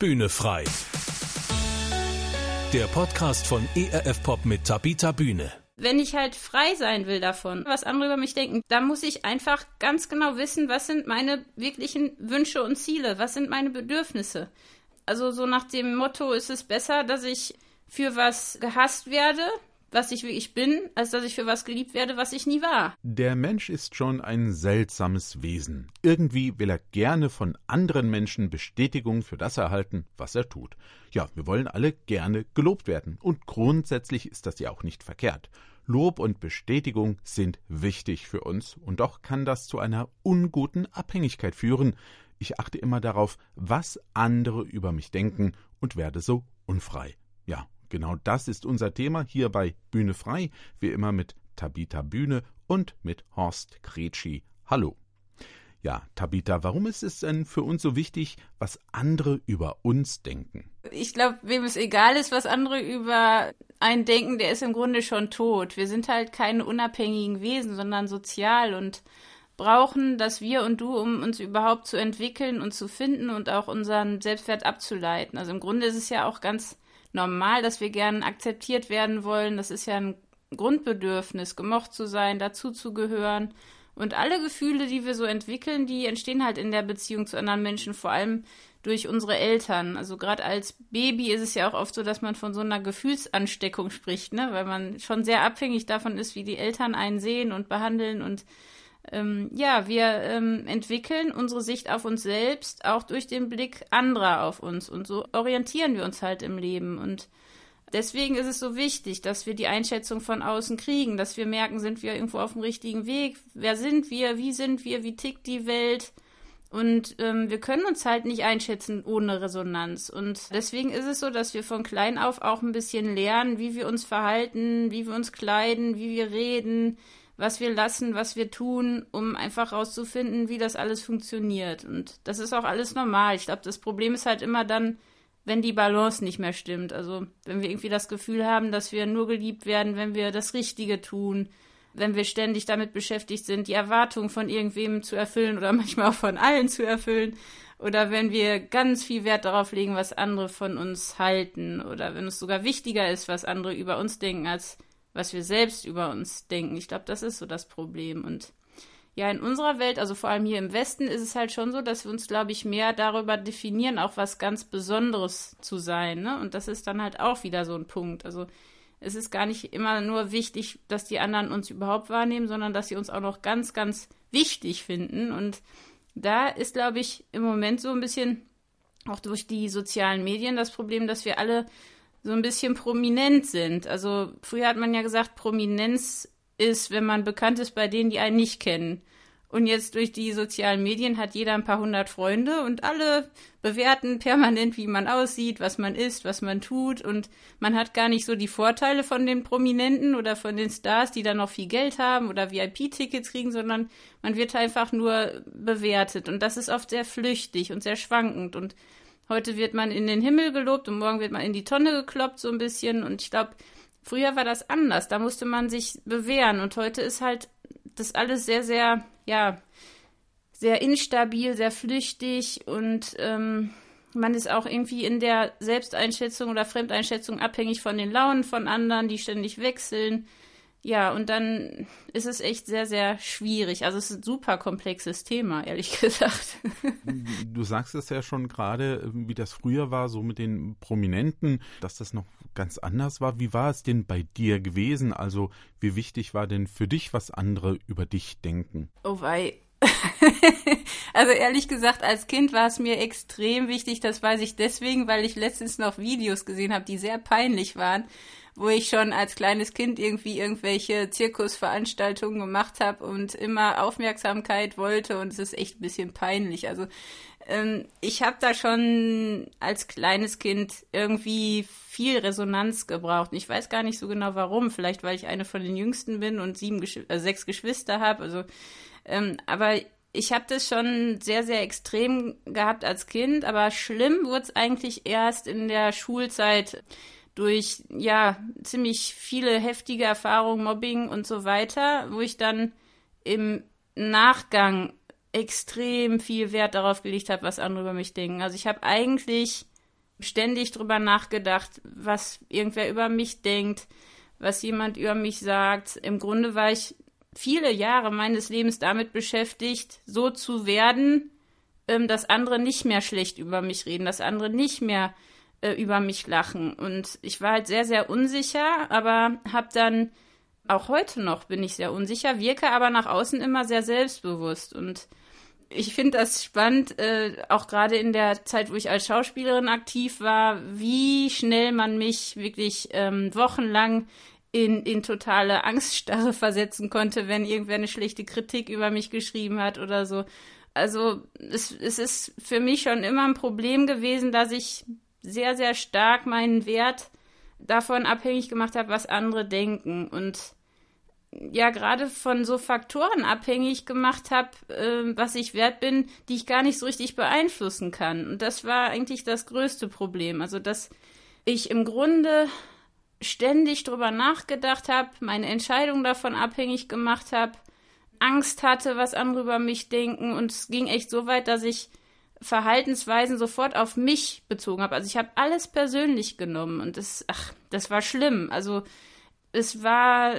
Bühne frei. Der Podcast von ERF Pop mit Tabita Bühne. Wenn ich halt frei sein will davon, was andere über mich denken, dann muss ich einfach ganz genau wissen, was sind meine wirklichen Wünsche und Ziele, was sind meine Bedürfnisse. Also so nach dem Motto ist es besser, dass ich für was gehasst werde, was ich wirklich bin, als dass ich für was geliebt werde, was ich nie war. Der Mensch ist schon ein seltsames Wesen. Irgendwie will er gerne von anderen Menschen Bestätigung für das erhalten, was er tut. Ja, wir wollen alle gerne gelobt werden. Und grundsätzlich ist das ja auch nicht verkehrt. Lob und Bestätigung sind wichtig für uns, und doch kann das zu einer unguten Abhängigkeit führen. Ich achte immer darauf, was andere über mich denken und werde so unfrei. Ja, Genau das ist unser Thema hier bei Bühne frei, wie immer mit Tabita Bühne und mit Horst Kretschi. Hallo. Ja, Tabita, warum ist es denn für uns so wichtig, was andere über uns denken? Ich glaube, wem es egal ist, was andere über einen denken, der ist im Grunde schon tot. Wir sind halt keine unabhängigen Wesen, sondern sozial und brauchen das wir und du, um uns überhaupt zu entwickeln und zu finden und auch unseren Selbstwert abzuleiten. Also im Grunde ist es ja auch ganz normal, dass wir gern akzeptiert werden wollen. Das ist ja ein Grundbedürfnis, gemocht zu sein, dazuzugehören. Und alle Gefühle, die wir so entwickeln, die entstehen halt in der Beziehung zu anderen Menschen, vor allem durch unsere Eltern. Also gerade als Baby ist es ja auch oft so, dass man von so einer Gefühlsansteckung spricht, ne? weil man schon sehr abhängig davon ist, wie die Eltern einen sehen und behandeln und ähm, ja, wir ähm, entwickeln unsere Sicht auf uns selbst auch durch den Blick anderer auf uns. Und so orientieren wir uns halt im Leben. Und deswegen ist es so wichtig, dass wir die Einschätzung von außen kriegen, dass wir merken, sind wir irgendwo auf dem richtigen Weg? Wer sind wir? Wie sind wir? Wie tickt die Welt? Und ähm, wir können uns halt nicht einschätzen ohne Resonanz. Und deswegen ist es so, dass wir von klein auf auch ein bisschen lernen, wie wir uns verhalten, wie wir uns kleiden, wie wir reden, was wir lassen, was wir tun, um einfach rauszufinden, wie das alles funktioniert. Und das ist auch alles normal. Ich glaube, das Problem ist halt immer dann, wenn die Balance nicht mehr stimmt. Also wenn wir irgendwie das Gefühl haben, dass wir nur geliebt werden, wenn wir das Richtige tun, wenn wir ständig damit beschäftigt sind, die Erwartungen von irgendwem zu erfüllen oder manchmal auch von allen zu erfüllen. Oder wenn wir ganz viel Wert darauf legen, was andere von uns halten. Oder wenn es sogar wichtiger ist, was andere über uns denken, als was wir selbst über uns denken. Ich glaube, das ist so das Problem. Und ja, in unserer Welt, also vor allem hier im Westen, ist es halt schon so, dass wir uns, glaube ich, mehr darüber definieren, auch was ganz Besonderes zu sein. Ne? Und das ist dann halt auch wieder so ein Punkt. Also es ist gar nicht immer nur wichtig, dass die anderen uns überhaupt wahrnehmen, sondern dass sie uns auch noch ganz, ganz wichtig finden. Und da ist, glaube ich, im Moment so ein bisschen auch durch die sozialen Medien das Problem, dass wir alle so ein bisschen prominent sind. Also früher hat man ja gesagt, Prominenz ist, wenn man bekannt ist bei denen, die einen nicht kennen. Und jetzt durch die sozialen Medien hat jeder ein paar hundert Freunde und alle bewerten permanent, wie man aussieht, was man isst, was man tut. Und man hat gar nicht so die Vorteile von den Prominenten oder von den Stars, die dann noch viel Geld haben oder VIP-Tickets kriegen, sondern man wird einfach nur bewertet. Und das ist oft sehr flüchtig und sehr schwankend. Und Heute wird man in den Himmel gelobt und morgen wird man in die Tonne gekloppt, so ein bisschen. Und ich glaube, früher war das anders. Da musste man sich bewähren. Und heute ist halt das alles sehr, sehr, ja, sehr instabil, sehr flüchtig und ähm, man ist auch irgendwie in der Selbsteinschätzung oder Fremdeinschätzung abhängig von den Launen von anderen, die ständig wechseln. Ja, und dann ist es echt sehr, sehr schwierig. Also es ist ein super komplexes Thema, ehrlich gesagt. Du sagst es ja schon gerade, wie das früher war, so mit den Prominenten, dass das noch ganz anders war. Wie war es denn bei dir gewesen? Also wie wichtig war denn für dich, was andere über dich denken? Oh wei. also ehrlich gesagt, als Kind war es mir extrem wichtig. Das weiß ich deswegen, weil ich letztens noch Videos gesehen habe, die sehr peinlich waren wo ich schon als kleines Kind irgendwie irgendwelche Zirkusveranstaltungen gemacht habe und immer Aufmerksamkeit wollte und es ist echt ein bisschen peinlich. Also ähm, ich habe da schon als kleines Kind irgendwie viel Resonanz gebraucht. Ich weiß gar nicht so genau warum. Vielleicht weil ich eine von den Jüngsten bin und sieben, Gesch äh, sechs Geschwister habe. Also, ähm, aber ich habe das schon sehr, sehr extrem gehabt als Kind, aber schlimm wurde es eigentlich erst in der Schulzeit durch ja ziemlich viele heftige Erfahrungen, Mobbing und so weiter, wo ich dann im Nachgang extrem viel Wert darauf gelegt habe, was andere über mich denken. Also ich habe eigentlich ständig drüber nachgedacht, was irgendwer über mich denkt, was jemand über mich sagt. Im Grunde war ich viele Jahre meines Lebens damit beschäftigt, so zu werden, ähm, dass andere nicht mehr schlecht über mich reden, dass andere nicht mehr über mich lachen. Und ich war halt sehr, sehr unsicher, aber habe dann, auch heute noch bin ich sehr unsicher, wirke aber nach außen immer sehr selbstbewusst. Und ich finde das spannend, äh, auch gerade in der Zeit, wo ich als Schauspielerin aktiv war, wie schnell man mich wirklich ähm, wochenlang in, in totale Angststarre versetzen konnte, wenn irgendwer eine schlechte Kritik über mich geschrieben hat oder so. Also es, es ist für mich schon immer ein Problem gewesen, dass ich sehr, sehr stark meinen Wert davon abhängig gemacht habe, was andere denken. Und ja, gerade von so Faktoren abhängig gemacht habe, äh, was ich wert bin, die ich gar nicht so richtig beeinflussen kann. Und das war eigentlich das größte Problem. Also, dass ich im Grunde ständig drüber nachgedacht habe, meine Entscheidung davon abhängig gemacht habe, Angst hatte, was andere über mich denken. Und es ging echt so weit, dass ich Verhaltensweisen sofort auf mich bezogen habe. Also ich habe alles persönlich genommen und das, ach, das war schlimm. Also es war,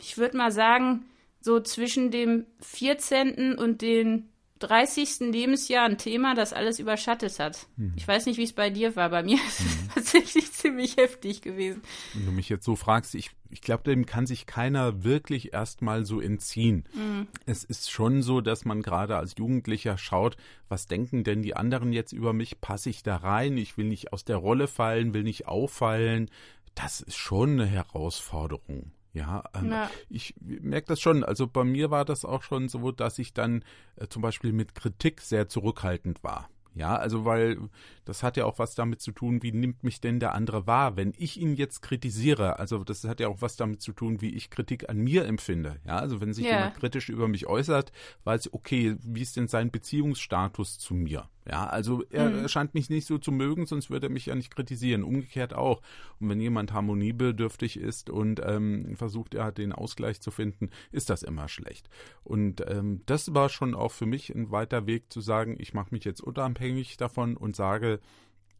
ich würde mal sagen, so zwischen dem 14. und dem 30. Lebensjahr ein Thema, das alles überschattet hat. Mhm. Ich weiß nicht, wie es bei dir war. Bei mir ist es mhm. tatsächlich ziemlich heftig gewesen. Wenn du mich jetzt so fragst, ich, ich glaube, dem kann sich keiner wirklich erstmal so entziehen. Mhm. Es ist schon so, dass man gerade als Jugendlicher schaut, was denken denn die anderen jetzt über mich? Passe ich da rein? Ich will nicht aus der Rolle fallen, will nicht auffallen. Das ist schon eine Herausforderung. Ja, ähm, ich merke das schon. Also bei mir war das auch schon so, dass ich dann äh, zum Beispiel mit Kritik sehr zurückhaltend war. Ja, also weil das hat ja auch was damit zu tun, wie nimmt mich denn der andere wahr, wenn ich ihn jetzt kritisiere. Also das hat ja auch was damit zu tun, wie ich Kritik an mir empfinde. Ja, also wenn sich yeah. jemand kritisch über mich äußert, weiß ich, okay, wie ist denn sein Beziehungsstatus zu mir? Ja, also er mhm. scheint mich nicht so zu mögen, sonst würde er mich ja nicht kritisieren. Umgekehrt auch. Und wenn jemand harmoniebedürftig ist und ähm, versucht, er den Ausgleich zu finden, ist das immer schlecht. Und ähm, das war schon auch für mich ein weiter Weg zu sagen, ich mache mich jetzt unabhängig davon und sage,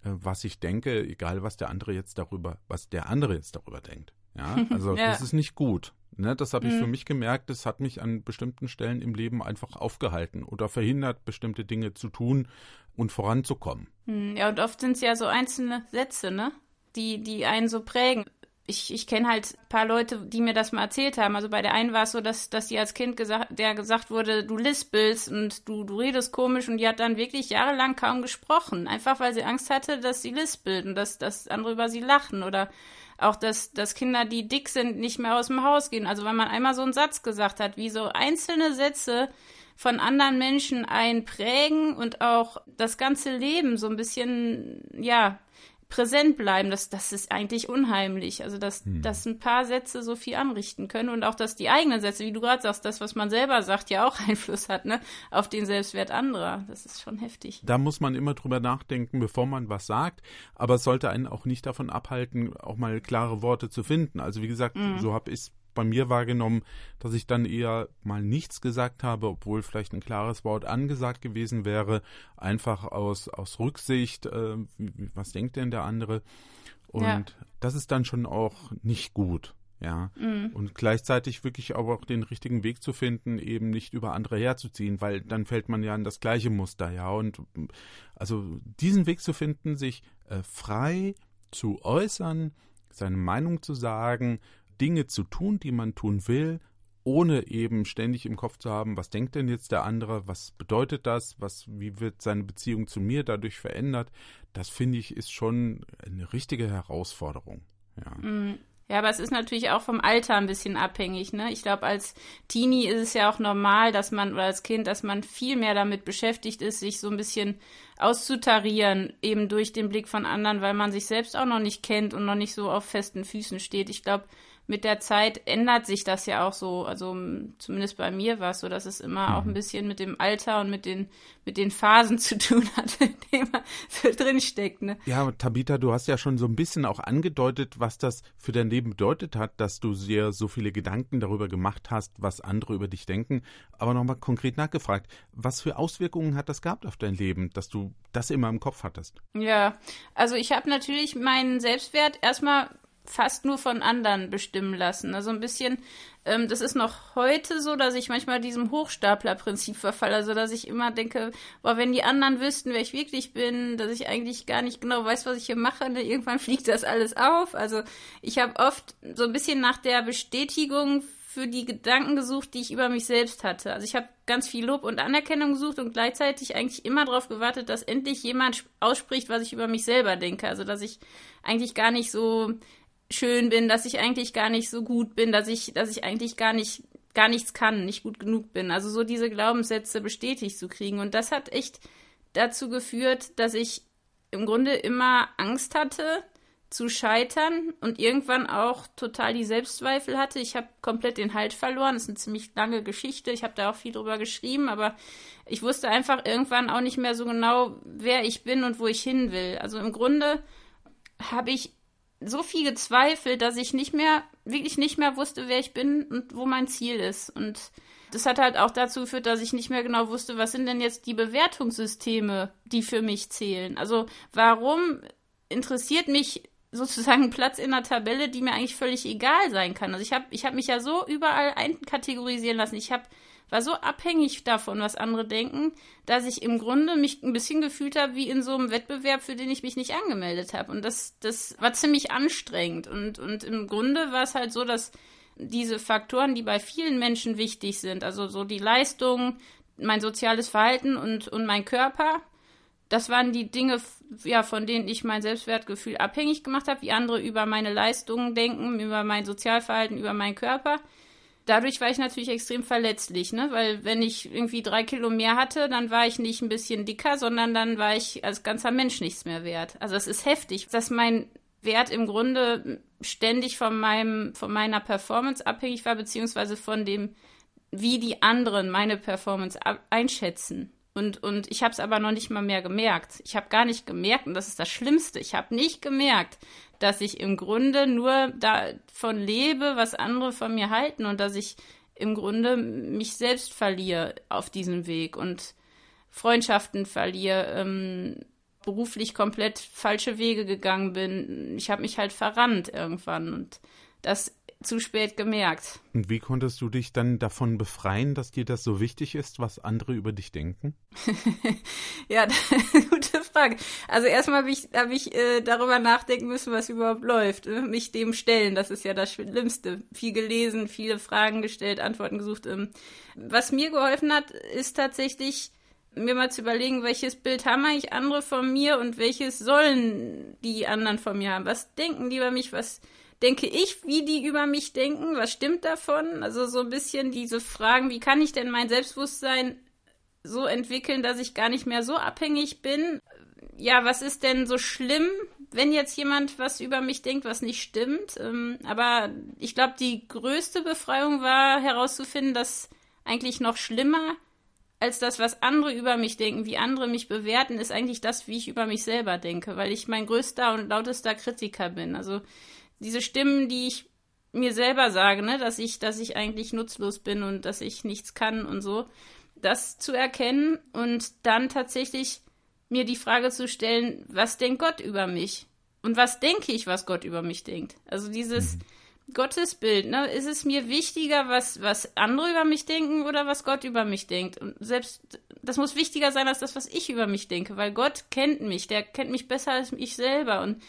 äh, was ich denke, egal was der andere jetzt darüber, was der andere jetzt darüber denkt. Ja, also ja. das ist nicht gut. Ne, das habe ich mhm. für mich gemerkt. Das hat mich an bestimmten Stellen im Leben einfach aufgehalten oder verhindert, bestimmte Dinge zu tun und voranzukommen. Mhm, ja, und oft sind es ja so einzelne Sätze, ne? Die, die einen so prägen. Ich, ich kenne halt ein paar Leute, die mir das mal erzählt haben. Also bei der einen war es so, dass, dass die als Kind gesagt, der gesagt wurde, du lispelst und du, du redest komisch und die hat dann wirklich jahrelang kaum gesprochen. Einfach weil sie Angst hatte, dass sie lispelt und dass, dass andere über sie lachen oder auch, dass, dass Kinder, die dick sind, nicht mehr aus dem Haus gehen. Also wenn man einmal so einen Satz gesagt hat, wie so einzelne Sätze von anderen Menschen einprägen und auch das ganze Leben so ein bisschen, ja, präsent bleiben, das, das ist eigentlich unheimlich. Also, dass, hm. dass ein paar Sätze so viel anrichten können und auch, dass die eigenen Sätze, wie du gerade sagst, das, was man selber sagt, ja auch Einfluss hat, ne, auf den Selbstwert anderer. Das ist schon heftig. Da muss man immer drüber nachdenken, bevor man was sagt, aber es sollte einen auch nicht davon abhalten, auch mal klare Worte zu finden. Also, wie gesagt, hm. so habe ich es bei mir wahrgenommen, dass ich dann eher mal nichts gesagt habe, obwohl vielleicht ein klares Wort angesagt gewesen wäre, einfach aus, aus Rücksicht, äh, was denkt denn der andere? Und ja. das ist dann schon auch nicht gut. Ja, mhm. und gleichzeitig wirklich aber auch den richtigen Weg zu finden, eben nicht über andere herzuziehen, weil dann fällt man ja in das gleiche Muster, ja. Und also diesen Weg zu finden, sich äh, frei zu äußern, seine Meinung zu sagen, Dinge zu tun, die man tun will, ohne eben ständig im Kopf zu haben, was denkt denn jetzt der andere, was bedeutet das, was, wie wird seine Beziehung zu mir dadurch verändert, das finde ich ist schon eine richtige Herausforderung. Ja. Mhm. Ja, aber es ist natürlich auch vom Alter ein bisschen abhängig, ne? Ich glaube, als Teenie ist es ja auch normal, dass man, oder als Kind, dass man viel mehr damit beschäftigt ist, sich so ein bisschen auszutarieren, eben durch den Blick von anderen, weil man sich selbst auch noch nicht kennt und noch nicht so auf festen Füßen steht. Ich glaube, mit der Zeit ändert sich das ja auch so. Also zumindest bei mir war es so, dass es immer mhm. auch ein bisschen mit dem Alter und mit den, mit den Phasen zu tun hat, in denen man so drinsteckt. Ne? Ja, Tabitha, du hast ja schon so ein bisschen auch angedeutet, was das für dein Leben bedeutet hat, dass du dir so viele Gedanken darüber gemacht hast, was andere über dich denken. Aber nochmal konkret nachgefragt, was für Auswirkungen hat das gehabt auf dein Leben, dass du das immer im Kopf hattest? Ja, also ich habe natürlich meinen Selbstwert erstmal fast nur von anderen bestimmen lassen. Also ein bisschen, ähm, das ist noch heute so, dass ich manchmal diesem Hochstaplerprinzip verfalle. Also dass ich immer denke, boah, wenn die anderen wüssten, wer ich wirklich bin, dass ich eigentlich gar nicht genau weiß, was ich hier mache, ne? irgendwann fliegt das alles auf. Also ich habe oft so ein bisschen nach der Bestätigung für die Gedanken gesucht, die ich über mich selbst hatte. Also ich habe ganz viel Lob und Anerkennung gesucht und gleichzeitig eigentlich immer darauf gewartet, dass endlich jemand ausspricht, was ich über mich selber denke. Also dass ich eigentlich gar nicht so schön bin, dass ich eigentlich gar nicht so gut bin, dass ich, dass ich eigentlich gar nicht, gar nichts kann, nicht gut genug bin. Also so diese Glaubenssätze bestätigt zu kriegen. Und das hat echt dazu geführt, dass ich im Grunde immer Angst hatte zu scheitern und irgendwann auch total die Selbstzweifel hatte. Ich habe komplett den Halt verloren. Das ist eine ziemlich lange Geschichte. Ich habe da auch viel drüber geschrieben, aber ich wusste einfach irgendwann auch nicht mehr so genau, wer ich bin und wo ich hin will. Also im Grunde habe ich so viel gezweifelt, dass ich nicht mehr, wirklich nicht mehr wusste, wer ich bin und wo mein Ziel ist. Und das hat halt auch dazu geführt, dass ich nicht mehr genau wusste, was sind denn jetzt die Bewertungssysteme, die für mich zählen. Also warum interessiert mich sozusagen Platz in der Tabelle, die mir eigentlich völlig egal sein kann. Also ich habe ich hab mich ja so überall einkategorisieren lassen. Ich habe war so abhängig davon, was andere denken, dass ich im Grunde mich ein bisschen gefühlt habe wie in so einem Wettbewerb, für den ich mich nicht angemeldet habe. Und das, das war ziemlich anstrengend. Und, und im Grunde war es halt so, dass diese Faktoren, die bei vielen Menschen wichtig sind, also so die Leistung, mein soziales Verhalten und, und mein Körper, das waren die Dinge, ja, von denen ich mein Selbstwertgefühl abhängig gemacht habe, wie andere über meine Leistungen denken, über mein Sozialverhalten, über meinen Körper dadurch war ich natürlich extrem verletzlich, ne? Weil wenn ich irgendwie drei Kilo mehr hatte, dann war ich nicht ein bisschen dicker, sondern dann war ich als ganzer Mensch nichts mehr wert. Also es ist heftig, dass mein Wert im Grunde ständig von meinem, von meiner Performance abhängig war, beziehungsweise von dem, wie die anderen meine Performance einschätzen. Und, und ich habe es aber noch nicht mal mehr gemerkt. Ich habe gar nicht gemerkt, und das ist das Schlimmste, ich habe nicht gemerkt, dass ich im Grunde nur davon lebe, was andere von mir halten und dass ich im Grunde mich selbst verliere auf diesem Weg und Freundschaften verliere, ähm, beruflich komplett falsche Wege gegangen bin. Ich habe mich halt verrannt irgendwann und das zu spät gemerkt. Und wie konntest du dich dann davon befreien, dass dir das so wichtig ist, was andere über dich denken? ja, gute Frage. Also erstmal habe ich, hab ich äh, darüber nachdenken müssen, was überhaupt läuft. Äh, mich dem stellen, das ist ja das Schlimmste. Viel gelesen, viele Fragen gestellt, Antworten gesucht. Ähm. Was mir geholfen hat, ist tatsächlich mir mal zu überlegen, welches Bild haben eigentlich andere von mir und welches sollen die anderen von mir haben. Was denken die über mich? Was denke ich, wie die über mich denken, was stimmt davon? Also so ein bisschen diese Fragen, wie kann ich denn mein Selbstbewusstsein so entwickeln, dass ich gar nicht mehr so abhängig bin? Ja, was ist denn so schlimm, wenn jetzt jemand was über mich denkt, was nicht stimmt? Ähm, aber ich glaube, die größte Befreiung war herauszufinden, dass eigentlich noch schlimmer als das, was andere über mich denken, wie andere mich bewerten, ist eigentlich das, wie ich über mich selber denke, weil ich mein größter und lautester Kritiker bin. Also diese Stimmen, die ich mir selber sage, ne, dass ich, dass ich eigentlich nutzlos bin und dass ich nichts kann und so, das zu erkennen und dann tatsächlich mir die Frage zu stellen, was denkt Gott über mich? Und was denke ich, was Gott über mich denkt? Also dieses mhm. Gottesbild, ne? Ist es mir wichtiger, was, was andere über mich denken oder was Gott über mich denkt? Und selbst das muss wichtiger sein als das, was ich über mich denke, weil Gott kennt mich, der kennt mich besser als ich selber und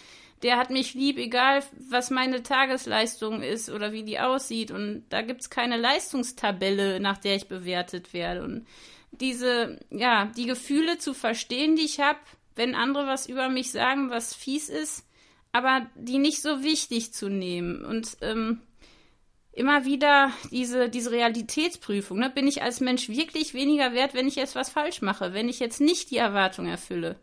der hat mich lieb, egal was meine Tagesleistung ist oder wie die aussieht. Und da gibt es keine Leistungstabelle, nach der ich bewertet werde. Und diese, ja, die Gefühle zu verstehen, die ich habe, wenn andere was über mich sagen, was fies ist, aber die nicht so wichtig zu nehmen. Und ähm, immer wieder diese, diese Realitätsprüfung. Ne? Bin ich als Mensch wirklich weniger wert, wenn ich jetzt was falsch mache, wenn ich jetzt nicht die Erwartung erfülle?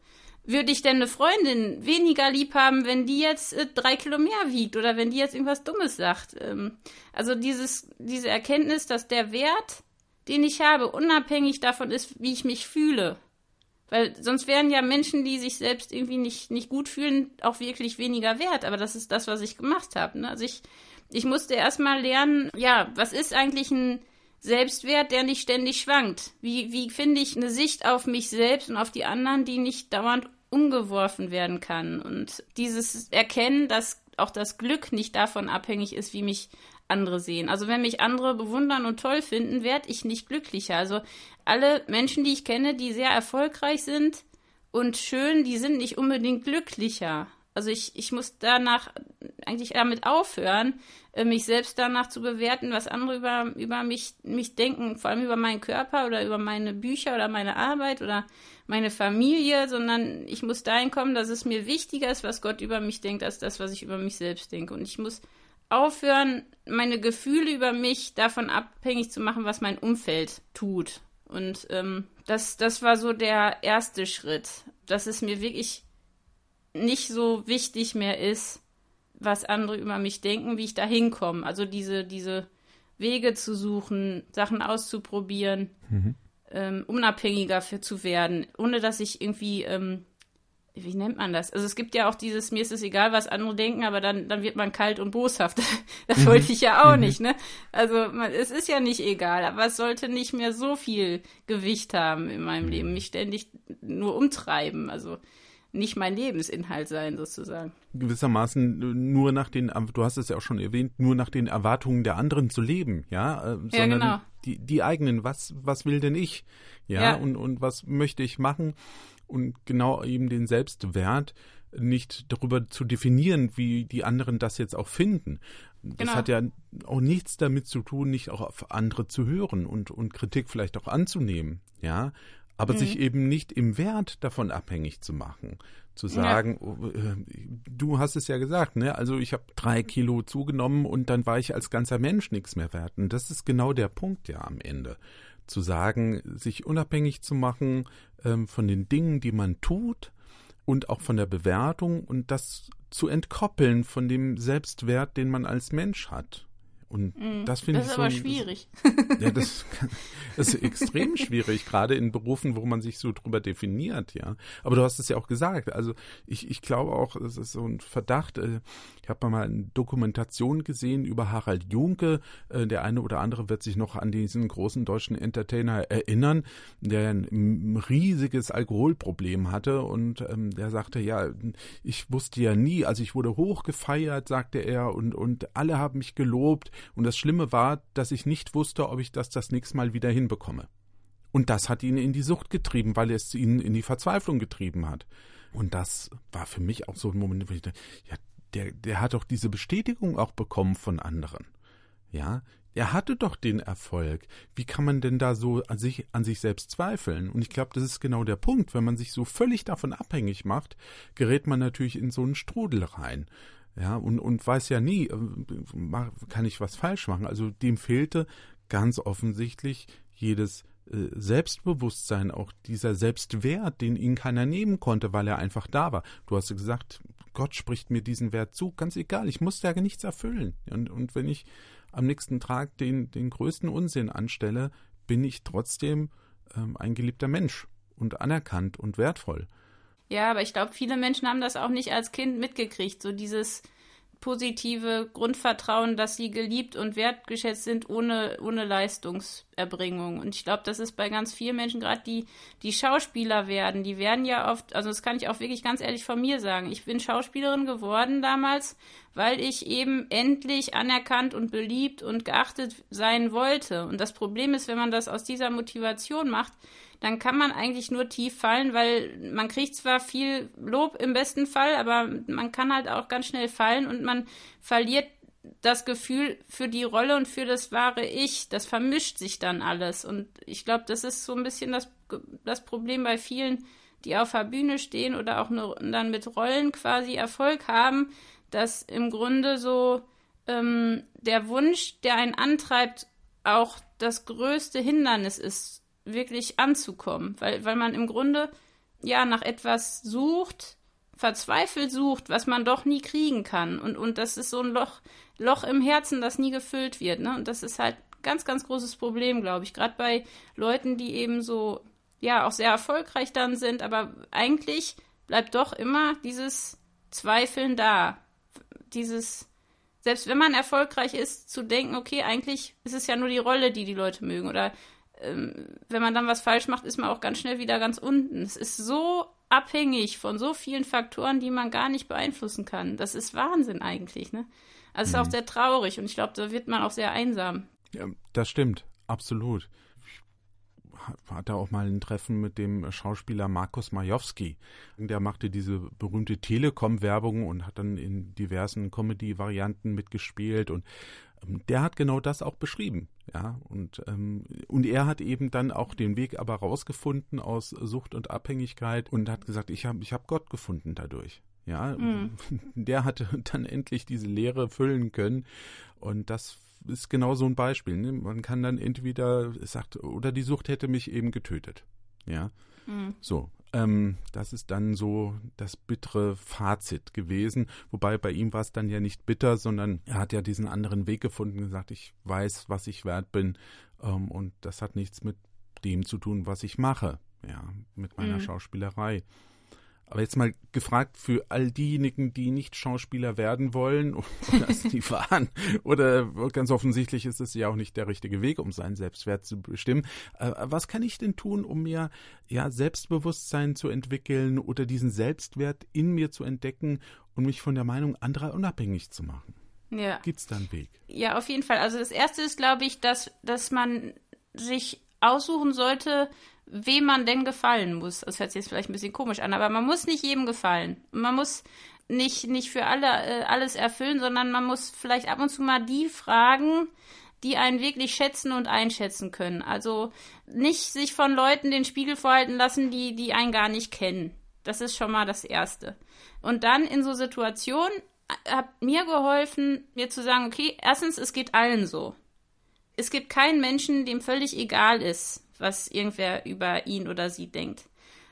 würde ich denn eine Freundin weniger lieb haben, wenn die jetzt äh, drei Kilo mehr wiegt oder wenn die jetzt irgendwas Dummes sagt? Ähm, also dieses, diese Erkenntnis, dass der Wert, den ich habe, unabhängig davon ist, wie ich mich fühle. Weil sonst wären ja Menschen, die sich selbst irgendwie nicht, nicht gut fühlen, auch wirklich weniger wert. Aber das ist das, was ich gemacht habe. Ne? Also ich, ich musste erstmal lernen, ja, was ist eigentlich ein Selbstwert, der nicht ständig schwankt? Wie, wie finde ich eine Sicht auf mich selbst und auf die anderen, die nicht dauernd umgeworfen werden kann? Und dieses Erkennen, dass auch das Glück nicht davon abhängig ist, wie mich andere sehen. Also wenn mich andere bewundern und toll finden, werde ich nicht glücklicher. Also alle Menschen, die ich kenne, die sehr erfolgreich sind und schön, die sind nicht unbedingt glücklicher. Also ich, ich muss danach eigentlich damit aufhören, äh, mich selbst danach zu bewerten, was andere über, über mich, mich denken, vor allem über meinen Körper oder über meine Bücher oder meine Arbeit oder meine Familie, sondern ich muss dahin kommen, dass es mir wichtiger ist, was Gott über mich denkt, als das, was ich über mich selbst denke. Und ich muss aufhören, meine Gefühle über mich davon abhängig zu machen, was mein Umfeld tut. Und ähm, das, das war so der erste Schritt, dass es mir wirklich nicht so wichtig mehr ist, was andere über mich denken, wie ich da hinkomme. Also diese, diese Wege zu suchen, Sachen auszuprobieren, mhm. ähm, unabhängiger für zu werden, ohne dass ich irgendwie ähm, wie nennt man das? Also es gibt ja auch dieses, mir ist es egal, was andere denken, aber dann, dann wird man kalt und boshaft. das mhm. wollte ich ja auch mhm. nicht, ne? Also man, es ist ja nicht egal, aber es sollte nicht mehr so viel Gewicht haben in meinem Leben, mich ständig nur umtreiben, also nicht mein Lebensinhalt sein sozusagen. Gewissermaßen nur nach den, du hast es ja auch schon erwähnt, nur nach den Erwartungen der anderen zu leben, ja? Äh, sondern ja, genau. die, die eigenen, was, was will denn ich? Ja, ja. Und, und was möchte ich machen? Und genau eben den Selbstwert nicht darüber zu definieren, wie die anderen das jetzt auch finden. Das genau. hat ja auch nichts damit zu tun, nicht auch auf andere zu hören und, und Kritik vielleicht auch anzunehmen, ja, aber mhm. sich eben nicht im Wert davon abhängig zu machen. Zu sagen, ja. oh, äh, du hast es ja gesagt, ne? Also ich habe drei Kilo zugenommen und dann war ich als ganzer Mensch nichts mehr wert. Und das ist genau der Punkt ja am Ende zu sagen, sich unabhängig zu machen ähm, von den Dingen, die man tut und auch von der Bewertung und das zu entkoppeln von dem Selbstwert, den man als Mensch hat. Und mm, das finde ich so. Das ist aber schwierig. ja, das, das, ist extrem schwierig, gerade in Berufen, wo man sich so drüber definiert, ja. Aber du hast es ja auch gesagt. Also ich, ich glaube auch, es ist so ein Verdacht. Äh, ich habe mal eine Dokumentation gesehen über Harald Junke. Äh, der eine oder andere wird sich noch an diesen großen deutschen Entertainer erinnern, der ein riesiges Alkoholproblem hatte und ähm, der sagte, ja, ich wusste ja nie, also ich wurde hochgefeiert, sagte er, und, und alle haben mich gelobt und das Schlimme war, dass ich nicht wusste, ob ich das das nächste Mal wieder hinbekomme. Und das hat ihn in die Sucht getrieben, weil es ihn in die Verzweiflung getrieben hat. Und das war für mich auch so ein Moment, wo ich dachte, ja, der, der hat doch diese Bestätigung auch bekommen von anderen. Ja, er hatte doch den Erfolg. Wie kann man denn da so an sich, an sich selbst zweifeln? Und ich glaube, das ist genau der Punkt. Wenn man sich so völlig davon abhängig macht, gerät man natürlich in so einen Strudel rein ja, und, und weiß ja nie, äh, kann ich was falsch machen. Also dem fehlte ganz offensichtlich jedes äh, Selbstbewusstsein, auch dieser Selbstwert, den ihn keiner nehmen konnte, weil er einfach da war. Du hast gesagt, Gott spricht mir diesen Wert zu, ganz egal, ich musste ja nichts erfüllen. Und, und wenn ich am nächsten Tag den, den größten Unsinn anstelle, bin ich trotzdem ähm, ein geliebter Mensch und anerkannt und wertvoll. Ja, aber ich glaube, viele Menschen haben das auch nicht als Kind mitgekriegt. So dieses positive Grundvertrauen, dass sie geliebt und wertgeschätzt sind ohne, ohne Leistungserbringung. Und ich glaube, das ist bei ganz vielen Menschen, gerade die, die Schauspieler werden, die werden ja oft, also das kann ich auch wirklich ganz ehrlich von mir sagen. Ich bin Schauspielerin geworden damals, weil ich eben endlich anerkannt und beliebt und geachtet sein wollte. Und das Problem ist, wenn man das aus dieser Motivation macht, dann kann man eigentlich nur tief fallen, weil man kriegt zwar viel Lob im besten Fall, aber man kann halt auch ganz schnell fallen und man verliert das Gefühl für die Rolle und für das wahre Ich. Das vermischt sich dann alles. Und ich glaube, das ist so ein bisschen das, das Problem bei vielen, die auf der Bühne stehen oder auch nur dann mit Rollen quasi Erfolg haben, dass im Grunde so ähm, der Wunsch, der einen antreibt, auch das größte Hindernis ist wirklich anzukommen, weil, weil man im Grunde ja nach etwas sucht, verzweifelt sucht, was man doch nie kriegen kann. Und, und das ist so ein Loch, Loch im Herzen, das nie gefüllt wird. Ne? Und das ist halt ganz, ganz großes Problem, glaube ich. Gerade bei Leuten, die eben so, ja, auch sehr erfolgreich dann sind, aber eigentlich bleibt doch immer dieses Zweifeln da. Dieses, selbst wenn man erfolgreich ist, zu denken, okay, eigentlich ist es ja nur die Rolle, die die Leute mögen. Oder wenn man dann was falsch macht, ist man auch ganz schnell wieder ganz unten. Es ist so abhängig von so vielen Faktoren, die man gar nicht beeinflussen kann. Das ist Wahnsinn eigentlich, ne? Also es ist auch mhm. sehr traurig und ich glaube, da wird man auch sehr einsam. Ja, das stimmt, absolut. Ich hatte auch mal ein Treffen mit dem Schauspieler Markus Majowski. Der machte diese berühmte Telekom-Werbung und hat dann in diversen Comedy-Varianten mitgespielt und ähm, der hat genau das auch beschrieben, ja und ähm, und er hat eben dann auch den Weg aber rausgefunden aus Sucht und Abhängigkeit und hat gesagt, ich habe ich habe Gott gefunden dadurch, ja, mhm. der hat dann endlich diese Lehre füllen können und das ist genau so ein Beispiel. Ne? Man kann dann entweder sagt oder die Sucht hätte mich eben getötet, ja, mhm. so ähm, das ist dann so das bittere Fazit gewesen. Wobei bei ihm war es dann ja nicht bitter, sondern er hat ja diesen anderen Weg gefunden, gesagt, ich weiß, was ich wert bin. Ähm, und das hat nichts mit dem zu tun, was ich mache. Ja, mit meiner mhm. Schauspielerei. Aber jetzt mal gefragt für all diejenigen, die nicht Schauspieler werden wollen oder es nie waren, oder ganz offensichtlich ist es ja auch nicht der richtige Weg, um seinen Selbstwert zu bestimmen. Äh, was kann ich denn tun, um mir ja Selbstbewusstsein zu entwickeln oder diesen Selbstwert in mir zu entdecken und mich von der Meinung anderer unabhängig zu machen? Ja. Gibt es da einen Weg? Ja, auf jeden Fall. Also das erste ist, glaube ich, dass, dass man sich aussuchen sollte, wem man denn gefallen muss. Das hört sich jetzt vielleicht ein bisschen komisch an, aber man muss nicht jedem gefallen. Man muss nicht, nicht für alle äh, alles erfüllen, sondern man muss vielleicht ab und zu mal die fragen, die einen wirklich schätzen und einschätzen können. Also nicht sich von Leuten den Spiegel vorhalten lassen, die, die einen gar nicht kennen. Das ist schon mal das Erste. Und dann in so Situationen äh, hat mir geholfen, mir zu sagen, okay, erstens, es geht allen so. Es gibt keinen Menschen, dem völlig egal ist, was irgendwer über ihn oder sie denkt.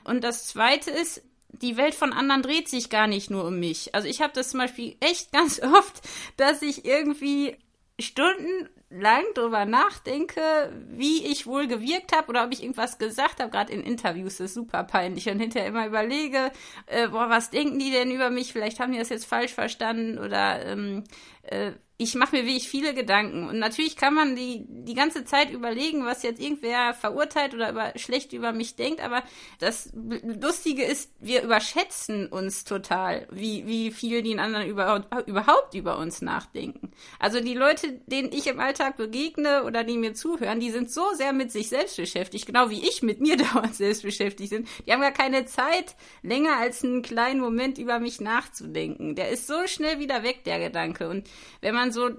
Und das Zweite ist, die Welt von anderen dreht sich gar nicht nur um mich. Also ich habe das zum Beispiel echt ganz oft, dass ich irgendwie Stunden lang drüber nachdenke, wie ich wohl gewirkt habe oder ob ich irgendwas gesagt habe, gerade in Interviews, ist super peinlich und hinterher immer überlege, äh, boah, was denken die denn über mich? Vielleicht haben die das jetzt falsch verstanden oder ähm, äh, ich mache mir wirklich viele Gedanken. Und natürlich kann man die, die ganze Zeit überlegen, was jetzt irgendwer verurteilt oder über, schlecht über mich denkt. Aber das Lustige ist, wir überschätzen uns total, wie, wie viel die anderen über, überhaupt über uns nachdenken. Also die Leute, denen ich im Alltag begegne oder die mir zuhören, die sind so sehr mit sich selbst beschäftigt, genau wie ich mit mir dauernd selbst beschäftigt bin. Die haben gar keine Zeit, länger als einen kleinen Moment über mich nachzudenken. Der ist so schnell wieder weg, der Gedanke. Und wenn man so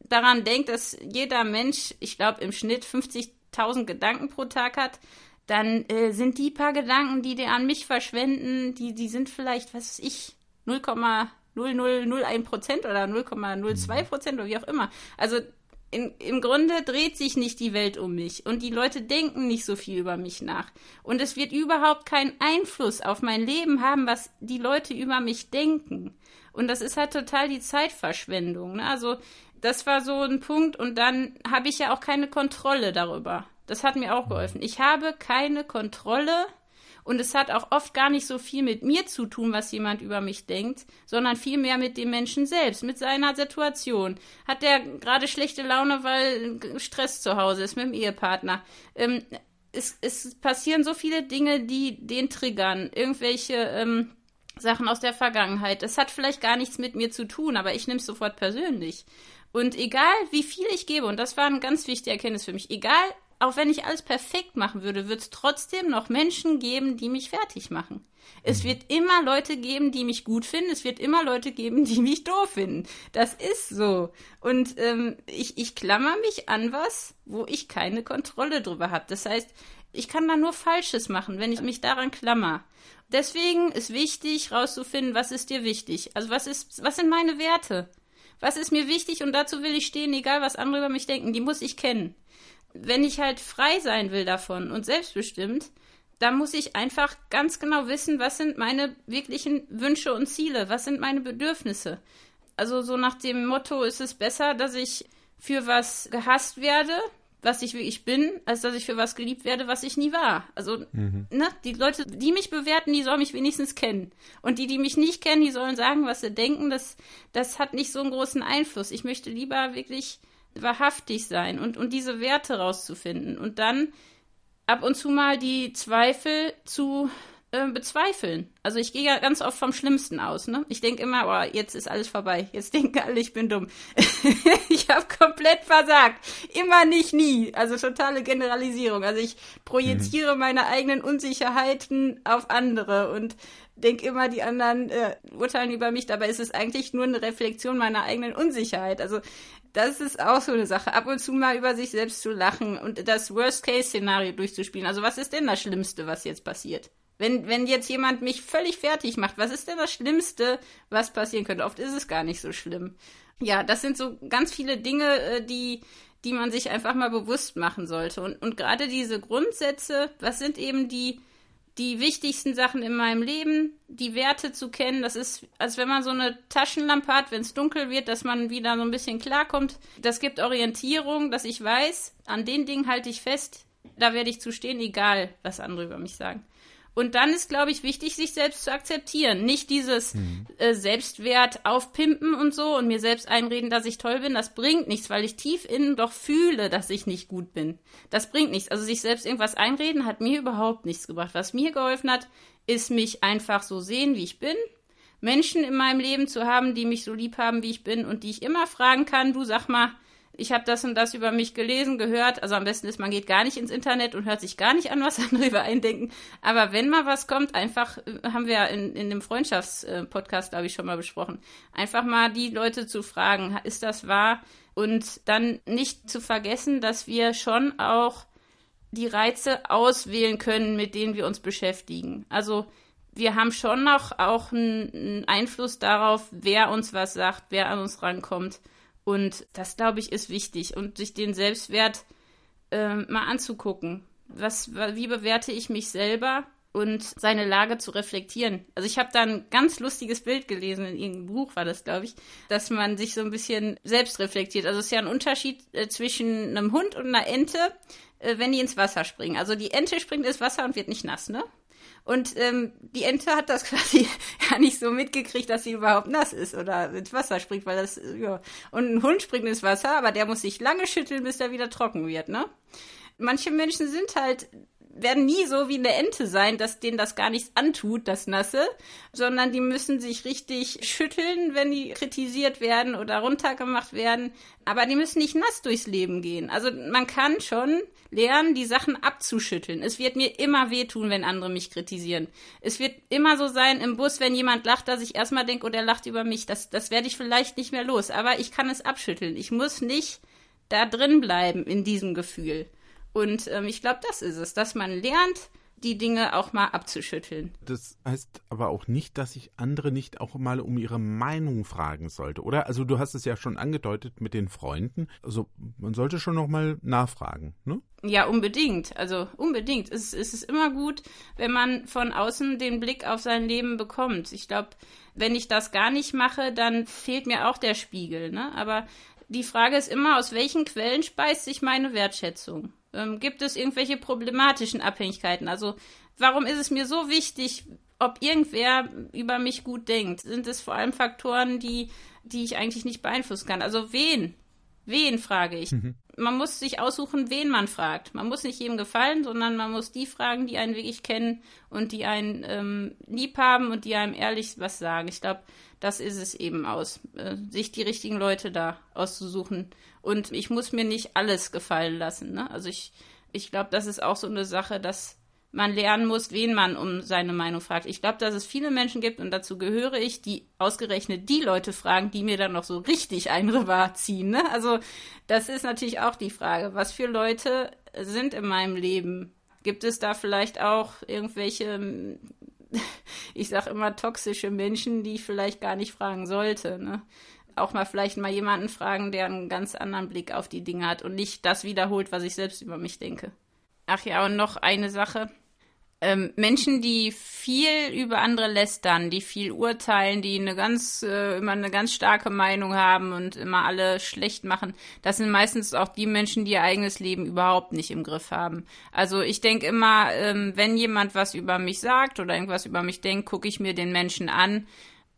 daran denkt, dass jeder Mensch, ich glaube, im Schnitt 50.000 Gedanken pro Tag hat, dann äh, sind die paar Gedanken, die der an mich verschwenden, die, die sind vielleicht, was weiß ich, 0,0001 Prozent oder 0,02 Prozent oder wie auch immer. Also in, im Grunde dreht sich nicht die Welt um mich und die Leute denken nicht so viel über mich nach. Und es wird überhaupt keinen Einfluss auf mein Leben haben, was die Leute über mich denken. Und das ist halt total die Zeitverschwendung. Ne? Also das war so ein Punkt und dann habe ich ja auch keine Kontrolle darüber. Das hat mir auch geholfen. Ich habe keine Kontrolle und es hat auch oft gar nicht so viel mit mir zu tun, was jemand über mich denkt, sondern viel mehr mit dem Menschen selbst, mit seiner Situation. Hat der gerade schlechte Laune, weil Stress zu Hause ist mit dem Ehepartner? Ähm, es, es passieren so viele Dinge, die den triggern. Irgendwelche ähm, Sachen aus der Vergangenheit. Das hat vielleicht gar nichts mit mir zu tun, aber ich nehme es sofort persönlich. Und egal, wie viel ich gebe, und das war eine ganz wichtige Erkenntnis für mich, egal, auch wenn ich alles perfekt machen würde, wird es trotzdem noch Menschen geben, die mich fertig machen. Es mhm. wird immer Leute geben, die mich gut finden. Es wird immer Leute geben, die mich doof finden. Das ist so. Und ähm, ich, ich klammer mich an was, wo ich keine Kontrolle drüber habe. Das heißt, ich kann da nur Falsches machen, wenn ich mich daran klammer. Deswegen ist wichtig, rauszufinden, was ist dir wichtig. Also was ist, was sind meine Werte? Was ist mir wichtig und dazu will ich stehen, egal was andere über mich denken. Die muss ich kennen. Wenn ich halt frei sein will davon und selbstbestimmt, da muss ich einfach ganz genau wissen, was sind meine wirklichen Wünsche und Ziele, was sind meine Bedürfnisse. Also so nach dem Motto ist es besser, dass ich für was gehasst werde, was ich wirklich bin, als dass ich für was geliebt werde, was ich nie war. Also, mhm. ne, die Leute, die mich bewerten, die sollen mich wenigstens kennen. Und die, die mich nicht kennen, die sollen sagen, was sie denken. Das, das hat nicht so einen großen Einfluss. Ich möchte lieber wirklich wahrhaftig sein und, und diese Werte rauszufinden. Und dann ab und zu mal die Zweifel zu äh, bezweifeln. Also ich gehe ja ganz oft vom Schlimmsten aus. Ne? Ich denke immer, oh, jetzt ist alles vorbei. Jetzt denken alle, ich bin dumm. ich habe komplett versagt. Immer nicht, nie. Also totale Generalisierung. Also ich projiziere mhm. meine eigenen Unsicherheiten auf andere und denke immer, die anderen äh, urteilen über mich. Dabei ist es eigentlich nur eine Reflexion meiner eigenen Unsicherheit. Also das ist auch so eine Sache. Ab und zu mal über sich selbst zu lachen und das Worst-Case-Szenario durchzuspielen. Also was ist denn das Schlimmste, was jetzt passiert? Wenn, wenn jetzt jemand mich völlig fertig macht, was ist denn das Schlimmste, was passieren könnte? Oft ist es gar nicht so schlimm. Ja, das sind so ganz viele Dinge, äh, die, die man sich einfach mal bewusst machen sollte. Und, und gerade diese Grundsätze, was sind eben die, die wichtigsten Sachen in meinem Leben, die Werte zu kennen. Das ist, als wenn man so eine Taschenlampe hat, wenn es dunkel wird, dass man wieder so ein bisschen klarkommt. Das gibt Orientierung, dass ich weiß, an den Dingen halte ich fest, da werde ich zu stehen, egal was andere über mich sagen. Und dann ist, glaube ich, wichtig, sich selbst zu akzeptieren. Nicht dieses mhm. äh, Selbstwert aufpimpen und so und mir selbst einreden, dass ich toll bin. Das bringt nichts, weil ich tief innen doch fühle, dass ich nicht gut bin. Das bringt nichts. Also sich selbst irgendwas einreden hat mir überhaupt nichts gebracht. Was mir geholfen hat, ist mich einfach so sehen, wie ich bin. Menschen in meinem Leben zu haben, die mich so lieb haben, wie ich bin und die ich immer fragen kann, du sag mal, ich habe das und das über mich gelesen, gehört. Also am besten ist, man geht gar nicht ins Internet und hört sich gar nicht an, was andere über einen denken. Aber wenn mal was kommt, einfach, äh, haben wir ja in, in dem Freundschaftspodcast, glaube ich, schon mal besprochen, einfach mal die Leute zu fragen, ist das wahr? Und dann nicht zu vergessen, dass wir schon auch die Reize auswählen können, mit denen wir uns beschäftigen. Also wir haben schon noch auch einen Einfluss darauf, wer uns was sagt, wer an uns rankommt. Und das, glaube ich, ist wichtig. Und sich den Selbstwert äh, mal anzugucken. Was, wie bewerte ich mich selber? und seine Lage zu reflektieren. Also ich habe da ein ganz lustiges Bild gelesen, in irgendeinem Buch war das, glaube ich, dass man sich so ein bisschen selbst reflektiert. Also es ist ja ein Unterschied äh, zwischen einem Hund und einer Ente, äh, wenn die ins Wasser springen. Also die Ente springt ins Wasser und wird nicht nass, ne? Und ähm, die Ente hat das quasi ja nicht so mitgekriegt, dass sie überhaupt nass ist oder ins Wasser springt, weil das, ja. Und ein Hund springt ins Wasser, aber der muss sich lange schütteln, bis er wieder trocken wird, ne? Manche Menschen sind halt werden nie so wie eine Ente sein, dass denen das gar nichts antut, das Nasse, sondern die müssen sich richtig schütteln, wenn die kritisiert werden oder runtergemacht werden. Aber die müssen nicht nass durchs Leben gehen. Also man kann schon lernen, die Sachen abzuschütteln. Es wird mir immer wehtun, wenn andere mich kritisieren. Es wird immer so sein im Bus, wenn jemand lacht, dass ich erstmal denke, oh, der lacht über mich. Das, das werde ich vielleicht nicht mehr los. Aber ich kann es abschütteln. Ich muss nicht da drin bleiben in diesem Gefühl. Und ähm, ich glaube, das ist es, dass man lernt, die Dinge auch mal abzuschütteln. Das heißt aber auch nicht, dass ich andere nicht auch mal um ihre Meinung fragen sollte, oder? Also du hast es ja schon angedeutet mit den Freunden. Also man sollte schon noch mal nachfragen, ne? Ja, unbedingt. Also unbedingt. Es, es ist immer gut, wenn man von außen den Blick auf sein Leben bekommt. Ich glaube, wenn ich das gar nicht mache, dann fehlt mir auch der Spiegel. Ne? Aber die Frage ist immer, aus welchen Quellen speist sich meine Wertschätzung? Ähm, gibt es irgendwelche problematischen Abhängigkeiten? Also warum ist es mir so wichtig, ob irgendwer über mich gut denkt? Sind es vor allem Faktoren, die, die ich eigentlich nicht beeinflussen kann? Also wen? Wen frage ich? Mhm. Man muss sich aussuchen, wen man fragt. Man muss nicht jedem gefallen, sondern man muss die fragen, die einen wirklich kennen und die einen ähm, lieb haben und die einem ehrlich was sagen. Ich glaube, das ist es eben aus, äh, sich die richtigen Leute da auszusuchen. Und ich muss mir nicht alles gefallen lassen. Ne? Also ich, ich glaube, das ist auch so eine Sache, dass man lernen muss, wen man um seine Meinung fragt. Ich glaube, dass es viele Menschen gibt, und dazu gehöre ich, die ausgerechnet die Leute fragen, die mir dann noch so richtig ein Rüber ziehen. Ne? Also das ist natürlich auch die Frage, was für Leute sind in meinem Leben? Gibt es da vielleicht auch irgendwelche ich sage immer toxische Menschen, die ich vielleicht gar nicht fragen sollte. Ne? Auch mal vielleicht mal jemanden fragen, der einen ganz anderen Blick auf die Dinge hat und nicht das wiederholt, was ich selbst über mich denke. Ach ja, und noch eine Sache. Ähm, Menschen, die viel über andere lästern, die viel urteilen, die eine ganz, äh, immer eine ganz starke Meinung haben und immer alle schlecht machen, das sind meistens auch die Menschen, die ihr eigenes Leben überhaupt nicht im Griff haben. Also ich denke immer, ähm, wenn jemand was über mich sagt oder irgendwas über mich denkt, gucke ich mir den Menschen an,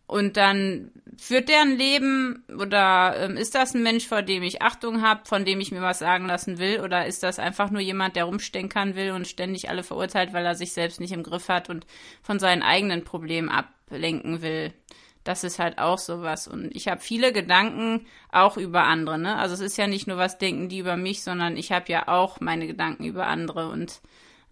und dann führt der ein Leben oder ähm, ist das ein Mensch, vor dem ich Achtung habe, von dem ich mir was sagen lassen will? Oder ist das einfach nur jemand, der rumstenkern will und ständig alle verurteilt, weil er sich selbst nicht im Griff hat und von seinen eigenen Problemen ablenken will? Das ist halt auch sowas. Und ich habe viele Gedanken auch über andere. Ne? Also es ist ja nicht nur was denken die über mich, sondern ich habe ja auch meine Gedanken über andere und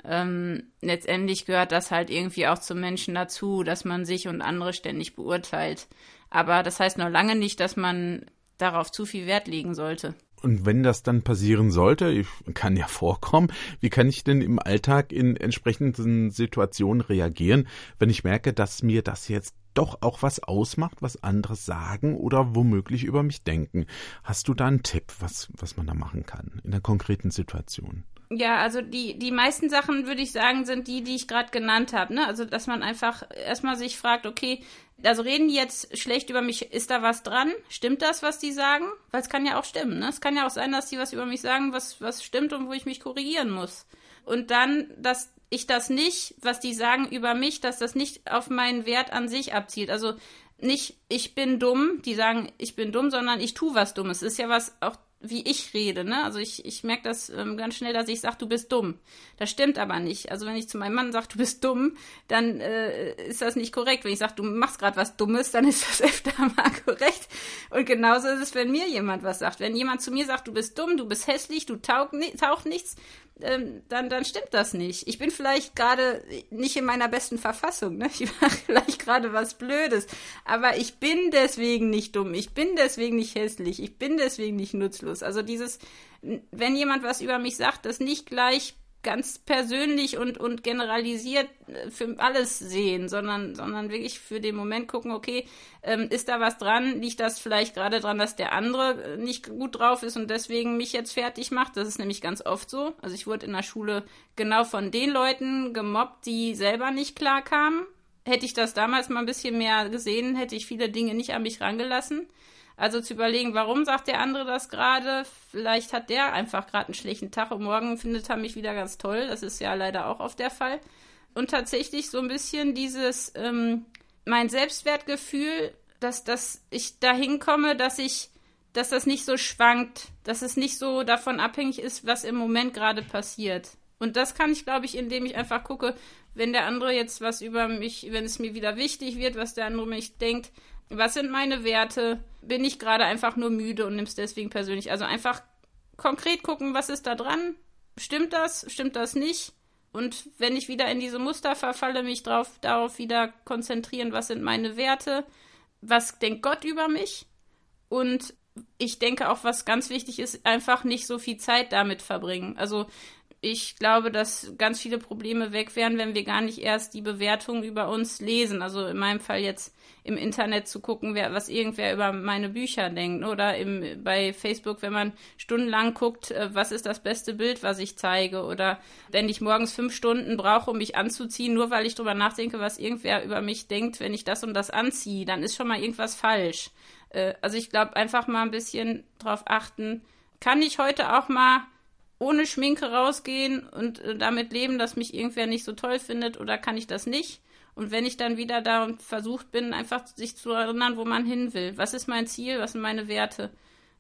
ähm, letztendlich gehört das halt irgendwie auch zum Menschen dazu, dass man sich und andere ständig beurteilt. Aber das heißt noch lange nicht, dass man darauf zu viel Wert legen sollte. Und wenn das dann passieren sollte, kann ja vorkommen, wie kann ich denn im Alltag in entsprechenden Situationen reagieren, wenn ich merke, dass mir das jetzt doch auch was ausmacht, was andere sagen oder womöglich über mich denken? Hast du da einen Tipp, was, was man da machen kann in der konkreten Situation? Ja, also die, die meisten Sachen, würde ich sagen, sind die, die ich gerade genannt habe. Ne? Also, dass man einfach erstmal sich fragt, okay, also reden die jetzt schlecht über mich, ist da was dran? Stimmt das, was die sagen? Weil es kann ja auch stimmen. Ne? Es kann ja auch sein, dass die was über mich sagen, was, was stimmt und wo ich mich korrigieren muss. Und dann, dass ich das nicht, was die sagen über mich, dass das nicht auf meinen Wert an sich abzielt. Also nicht, ich bin dumm, die sagen, ich bin dumm, sondern ich tue was Dummes. Ist ja was auch wie ich rede, ne? Also ich, ich merke das ähm, ganz schnell, dass ich sage, du bist dumm. Das stimmt aber nicht. Also wenn ich zu meinem Mann sage, du bist dumm, dann äh, ist das nicht korrekt. Wenn ich sage, du machst gerade was Dummes, dann ist das öfter mal korrekt. Und genauso ist es, wenn mir jemand was sagt. Wenn jemand zu mir sagt, du bist dumm, du bist hässlich, du taug, taucht nichts, ähm, dann, dann stimmt das nicht. Ich bin vielleicht gerade nicht in meiner besten Verfassung. Ne? Ich mache vielleicht gerade was Blödes. Aber ich bin deswegen nicht dumm. Ich bin deswegen nicht hässlich. Ich bin deswegen nicht nutzlos. Also dieses, wenn jemand was über mich sagt, das nicht gleich ganz persönlich und, und generalisiert äh, für alles sehen, sondern, sondern wirklich für den Moment gucken, okay, ähm, ist da was dran? Liegt das vielleicht gerade dran, dass der andere äh, nicht gut drauf ist und deswegen mich jetzt fertig macht? Das ist nämlich ganz oft so. Also ich wurde in der Schule genau von den Leuten gemobbt, die selber nicht klar kamen. Hätte ich das damals mal ein bisschen mehr gesehen, hätte ich viele Dinge nicht an mich rangelassen. Also zu überlegen, warum sagt der andere das gerade? Vielleicht hat der einfach gerade einen schlechten Tag und morgen findet er mich wieder ganz toll. Das ist ja leider auch oft der Fall. Und tatsächlich so ein bisschen dieses, ähm, mein Selbstwertgefühl, dass, dass ich dahin komme, dass ich, dass das nicht so schwankt, dass es nicht so davon abhängig ist, was im Moment gerade passiert. Und das kann ich, glaube ich, indem ich einfach gucke, wenn der andere jetzt was über mich, wenn es mir wieder wichtig wird, was der andere mich denkt, was sind meine Werte? Bin ich gerade einfach nur müde und nimm's deswegen persönlich? Also einfach konkret gucken, was ist da dran? Stimmt das? Stimmt das nicht? Und wenn ich wieder in diese Muster verfalle, mich drauf, darauf wieder konzentrieren, was sind meine Werte? Was denkt Gott über mich? Und ich denke auch, was ganz wichtig ist, einfach nicht so viel Zeit damit verbringen. Also ich glaube, dass ganz viele Probleme weg wären, wenn wir gar nicht erst die Bewertungen über uns lesen. Also in meinem Fall jetzt im Internet zu gucken, wer, was irgendwer über meine Bücher denkt. Oder im, bei Facebook, wenn man stundenlang guckt, äh, was ist das beste Bild, was ich zeige. Oder wenn ich morgens fünf Stunden brauche, um mich anzuziehen, nur weil ich drüber nachdenke, was irgendwer über mich denkt, wenn ich das und das anziehe, dann ist schon mal irgendwas falsch. Äh, also ich glaube, einfach mal ein bisschen drauf achten. Kann ich heute auch mal ohne Schminke rausgehen und äh, damit leben, dass mich irgendwer nicht so toll findet oder kann ich das nicht? Und wenn ich dann wieder da und versucht bin, einfach sich zu erinnern, wo man hin will. Was ist mein Ziel? Was sind meine Werte?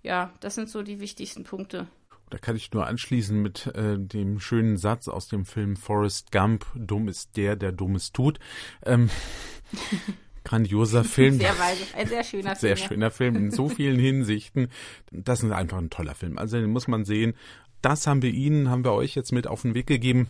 Ja, das sind so die wichtigsten Punkte. Da kann ich nur anschließen mit äh, dem schönen Satz aus dem Film Forrest Gump: Dumm ist der, der Dummes tut. Ähm, grandioser Film. Sehr weise, ein sehr schöner Film. Sehr schöner Film in so vielen Hinsichten. Das ist einfach ein toller Film. Also den muss man sehen das haben wir Ihnen, haben wir euch jetzt mit auf den Weg gegeben,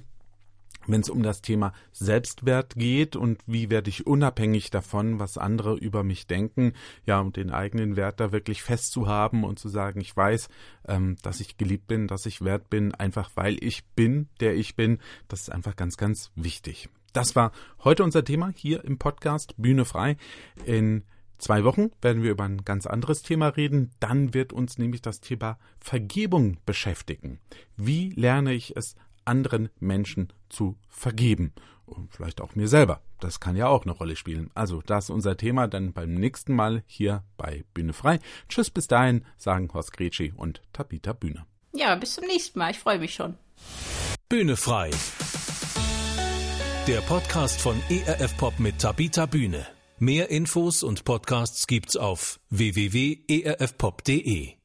wenn es um das Thema Selbstwert geht und wie werde ich unabhängig davon, was andere über mich denken, ja, und den eigenen Wert da wirklich festzuhaben und zu sagen, ich weiß, ähm, dass ich geliebt bin, dass ich wert bin, einfach weil ich bin, der ich bin, das ist einfach ganz, ganz wichtig. Das war heute unser Thema hier im Podcast Bühne frei. In zwei Wochen werden wir über ein ganz anderes Thema reden. Dann wird uns nämlich das Thema Vergebung beschäftigen. Wie lerne ich es anderen Menschen zu vergeben. Und vielleicht auch mir selber. Das kann ja auch eine Rolle spielen. Also, das ist unser Thema dann beim nächsten Mal hier bei Bühne frei. Tschüss, bis dahin, sagen Horst Gretschi und Tabita Bühne. Ja, bis zum nächsten Mal. Ich freue mich schon. Bühne frei. Der Podcast von ERF Pop mit Tabita Bühne. Mehr Infos und Podcasts gibt's auf www.erfpop.de.